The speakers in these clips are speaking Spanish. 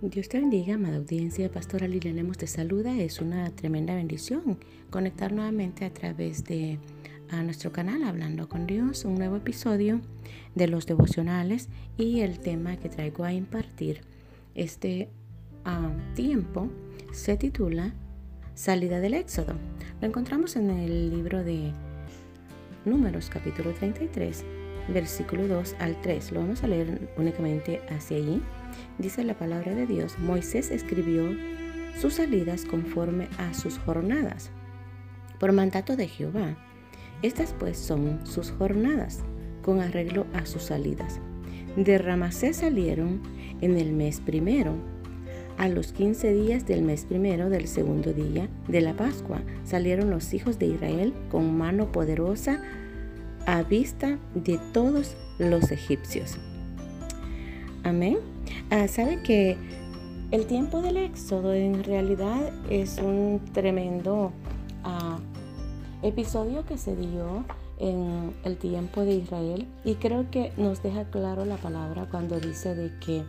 Dios te bendiga, amada audiencia. Pastora Lilian Lemos te saluda. Es una tremenda bendición conectar nuevamente a través de a nuestro canal Hablando con Dios, un nuevo episodio de los devocionales y el tema que traigo a impartir este ah, tiempo se titula Salida del Éxodo. Lo encontramos en el libro de Números capítulo 33, versículo 2 al 3. Lo vamos a leer únicamente hacia allí dice la palabra de Dios, Moisés escribió sus salidas conforme a sus jornadas, por mandato de Jehová. Estas pues son sus jornadas, con arreglo a sus salidas. De Ramasés salieron en el mes primero. A los quince días del mes primero del segundo día de la Pascua salieron los hijos de Israel con mano poderosa a vista de todos los egipcios. Amén. Ah, Saben que el tiempo del éxodo en realidad es un tremendo ah, episodio que se dio en el tiempo de Israel y creo que nos deja claro la palabra cuando dice de que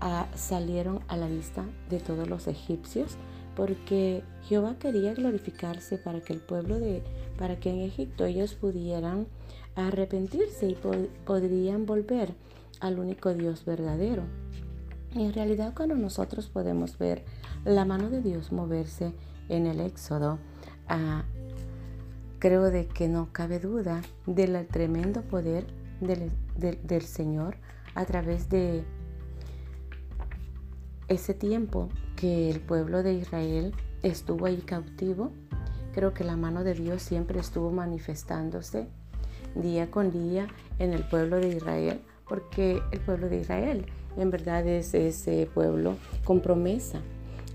ah, salieron a la vista de todos los egipcios porque Jehová quería glorificarse para que el pueblo de para que en Egipto ellos pudieran arrepentirse y podrían volver al único Dios verdadero. En realidad cuando nosotros podemos ver la mano de Dios moverse en el Éxodo, ah, creo de que no cabe duda del tremendo poder del, del Señor a través de ese tiempo que el pueblo de Israel estuvo ahí cautivo. Creo que la mano de Dios siempre estuvo manifestándose día con día en el pueblo de Israel, porque el pueblo de Israel en verdad es ese pueblo con promesa.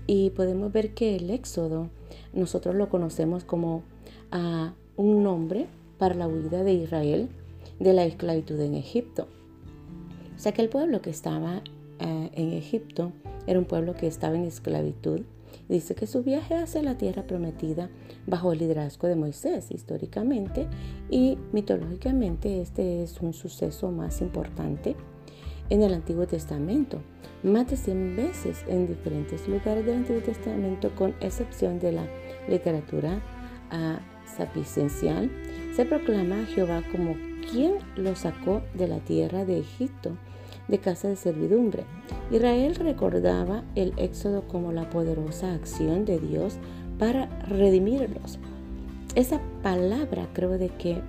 Y podemos ver que el éxodo nosotros lo conocemos como ah, un nombre para la huida de Israel de la esclavitud en Egipto. O sea que el pueblo que estaba ah, en Egipto era un pueblo que estaba en esclavitud. Dice que su viaje hacia la tierra prometida bajo el liderazgo de Moisés históricamente y mitológicamente este es un suceso más importante en el Antiguo Testamento, más de 100 veces en diferentes lugares del Antiguo Testamento, con excepción de la literatura uh, se proclama a Jehová como quien lo sacó de la tierra de Egipto, de casa de servidumbre. Israel recordaba el éxodo como la poderosa acción de Dios para redimirlos. Esa palabra creo de que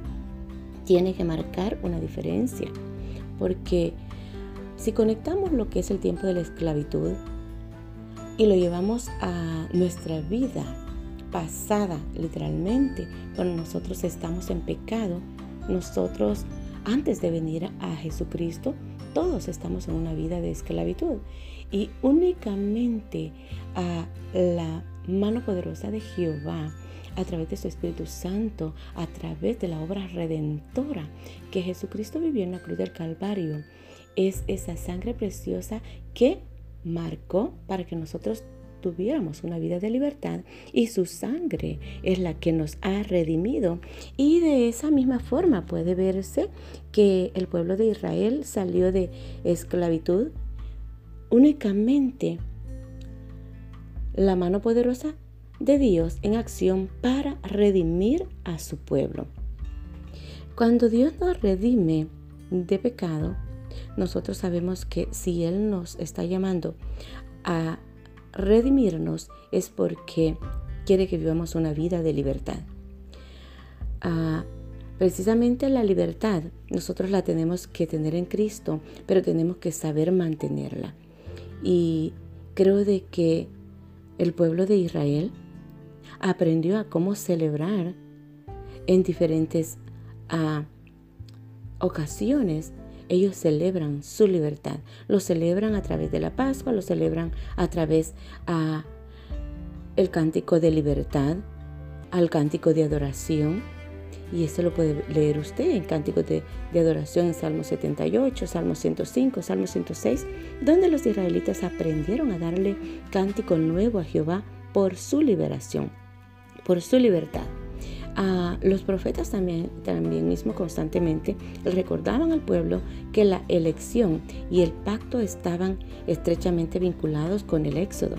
tiene que marcar una diferencia, porque si conectamos lo que es el tiempo de la esclavitud y lo llevamos a nuestra vida pasada, literalmente, cuando nosotros estamos en pecado, nosotros antes de venir a Jesucristo, todos estamos en una vida de esclavitud. Y únicamente a la mano poderosa de Jehová a través de su Espíritu Santo, a través de la obra redentora que Jesucristo vivió en la cruz del Calvario, es esa sangre preciosa que marcó para que nosotros tuviéramos una vida de libertad y su sangre es la que nos ha redimido. Y de esa misma forma puede verse que el pueblo de Israel salió de esclavitud únicamente la mano poderosa de Dios en acción para redimir a su pueblo. Cuando Dios nos redime de pecado, nosotros sabemos que si Él nos está llamando a redimirnos es porque quiere que vivamos una vida de libertad. Ah, precisamente la libertad nosotros la tenemos que tener en Cristo, pero tenemos que saber mantenerla. Y creo de que el pueblo de Israel aprendió a cómo celebrar en diferentes ah, ocasiones ellos celebran su libertad. Lo celebran a través de la Pascua, lo celebran a través a el cántico de libertad, al cántico de adoración. Y eso lo puede leer usted en cánticos de, de, adoración en Salmo 78, Salmo 105, Salmo 106, donde los israelitas aprendieron a darle cántico nuevo a Jehová por su liberación, por su libertad. Ah, los profetas también, también mismo constantemente recordaban al pueblo que la elección y el pacto estaban estrechamente vinculados con el éxodo.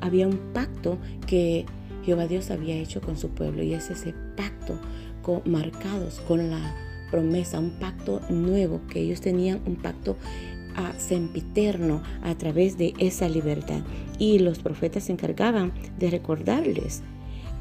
Había un pacto que Jehová Dios había hecho con su pueblo y es ese pacto con, marcados con la promesa, un pacto nuevo que ellos tenían, un pacto a sempiterno a través de esa libertad. Y los profetas se encargaban de recordarles.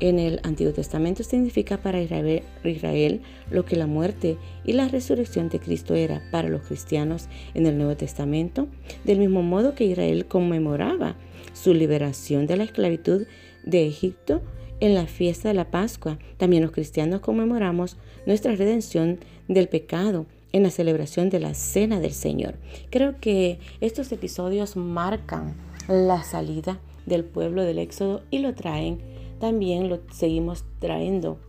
En el Antiguo Testamento significa para Israel lo que la muerte y la resurrección de Cristo era para los cristianos en el Nuevo Testamento, del mismo modo que Israel conmemoraba su liberación de la esclavitud de Egipto en la fiesta de la Pascua. También los cristianos conmemoramos nuestra redención del pecado en la celebración de la Cena del Señor. Creo que estos episodios marcan la salida del pueblo del Éxodo y lo traen, también lo seguimos trayendo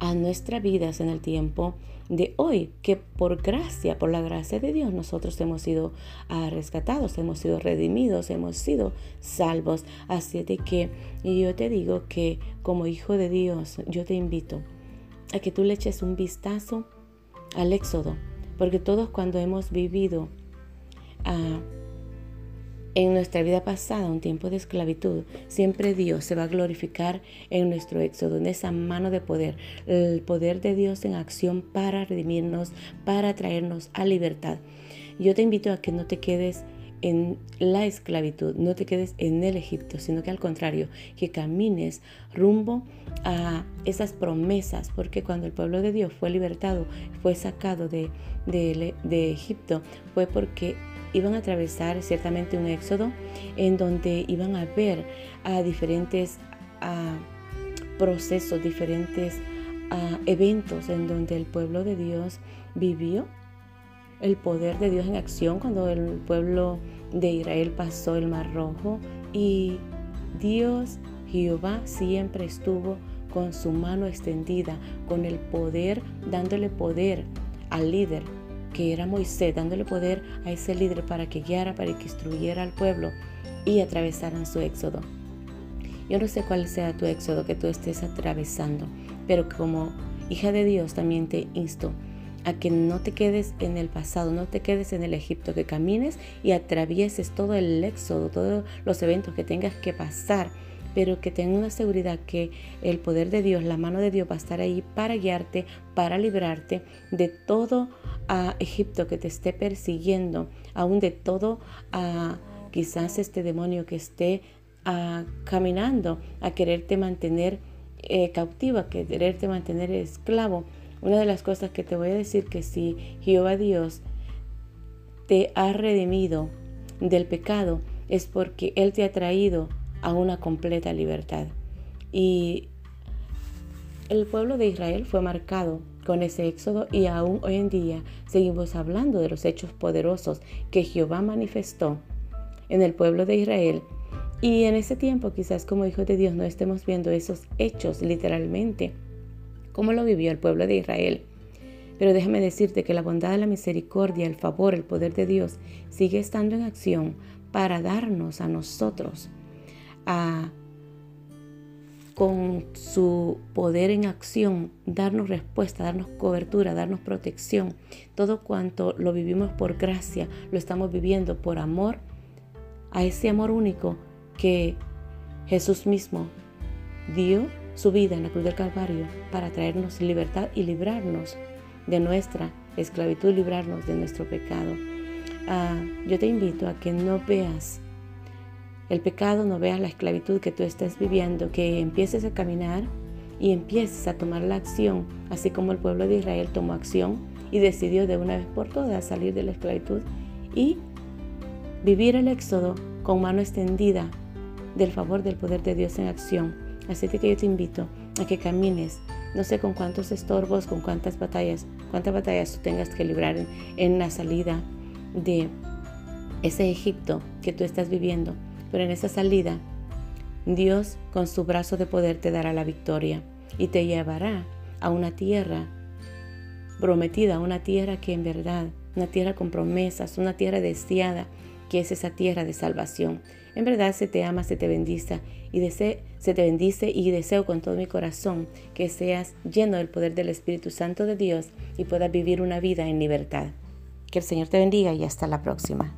a nuestras vidas en el tiempo de hoy, que por gracia, por la gracia de Dios, nosotros hemos sido ah, rescatados, hemos sido redimidos, hemos sido salvos. Así de que yo te digo que como hijo de Dios, yo te invito a que tú le eches un vistazo al Éxodo, porque todos cuando hemos vivido ah, en nuestra vida pasada un tiempo de esclavitud, siempre Dios se va a glorificar en nuestro éxodo, en esa mano de poder, el poder de Dios en acción para redimirnos, para traernos a libertad. Yo te invito a que no te quedes en la esclavitud, no te quedes en el Egipto, sino que al contrario, que camines rumbo a esas promesas, porque cuando el pueblo de Dios fue libertado, fue sacado de, de, Egipto, fue porque iban a atravesar ciertamente un éxodo en donde iban a ver a diferentes procesos, diferentes eventos en donde el pueblo de Dios vivió el poder de Dios en acción cuando el pueblo de Israel pasó el mar rojo y Dios, Jehová, siempre estuvo con su mano extendida, con el poder, dándole poder al líder que era Moisés, dándole poder a ese líder para que guiara, para que instruyera al pueblo y atravesaran su éxodo. Yo no sé cuál sea tu éxodo que tú estés atravesando, pero como hija de Dios también te insto a que no te quedes en el pasado, no te quedes en el Egipto, que camines y atravieses todo el éxodo, todos los eventos que tengas que pasar, pero que tengas una seguridad que el poder de Dios, la mano de Dios va a estar ahí para guiarte, para librarte de todo a Egipto que te esté persiguiendo, aún de todo a quizás este demonio que esté caminando a quererte mantener eh, cautiva, a quererte mantener esclavo. Una de las cosas que te voy a decir que si Jehová Dios te ha redimido del pecado es porque Él te ha traído a una completa libertad. Y el pueblo de Israel fue marcado con ese éxodo y aún hoy en día seguimos hablando de los hechos poderosos que Jehová manifestó en el pueblo de Israel. Y en ese tiempo quizás como hijos de Dios no estemos viendo esos hechos literalmente como lo vivió el pueblo de Israel. Pero déjame decirte que la bondad, la misericordia, el favor, el poder de Dios sigue estando en acción para darnos a nosotros a con su poder en acción, darnos respuesta, darnos cobertura, darnos protección. Todo cuanto lo vivimos por gracia, lo estamos viviendo por amor a ese amor único que Jesús mismo dio su vida en la cruz del Calvario para traernos libertad y librarnos de nuestra esclavitud, librarnos de nuestro pecado. Ah, yo te invito a que no veas el pecado, no veas la esclavitud que tú estás viviendo, que empieces a caminar y empieces a tomar la acción, así como el pueblo de Israel tomó acción y decidió de una vez por todas salir de la esclavitud y vivir el éxodo con mano extendida del favor del poder de Dios en acción Así que yo te invito a que camines, no sé con cuántos estorbos, con cuántas batallas, cuántas batallas tú tengas que librar en, la salida de ese Egipto que tú estás viviendo. Pero en esa salida, Dios con su brazo de poder te dará la victoria y te llevará a una tierra prometida, una tierra que en verdad, una tierra con promesas, una tierra deseada, que es esa tierra de salvación. En verdad se te ama, se te bendice y se te bendice y deseo con todo mi corazón que seas lleno del poder del Espíritu Santo de Dios y puedas vivir una vida en libertad. Que el Señor te bendiga y hasta la próxima.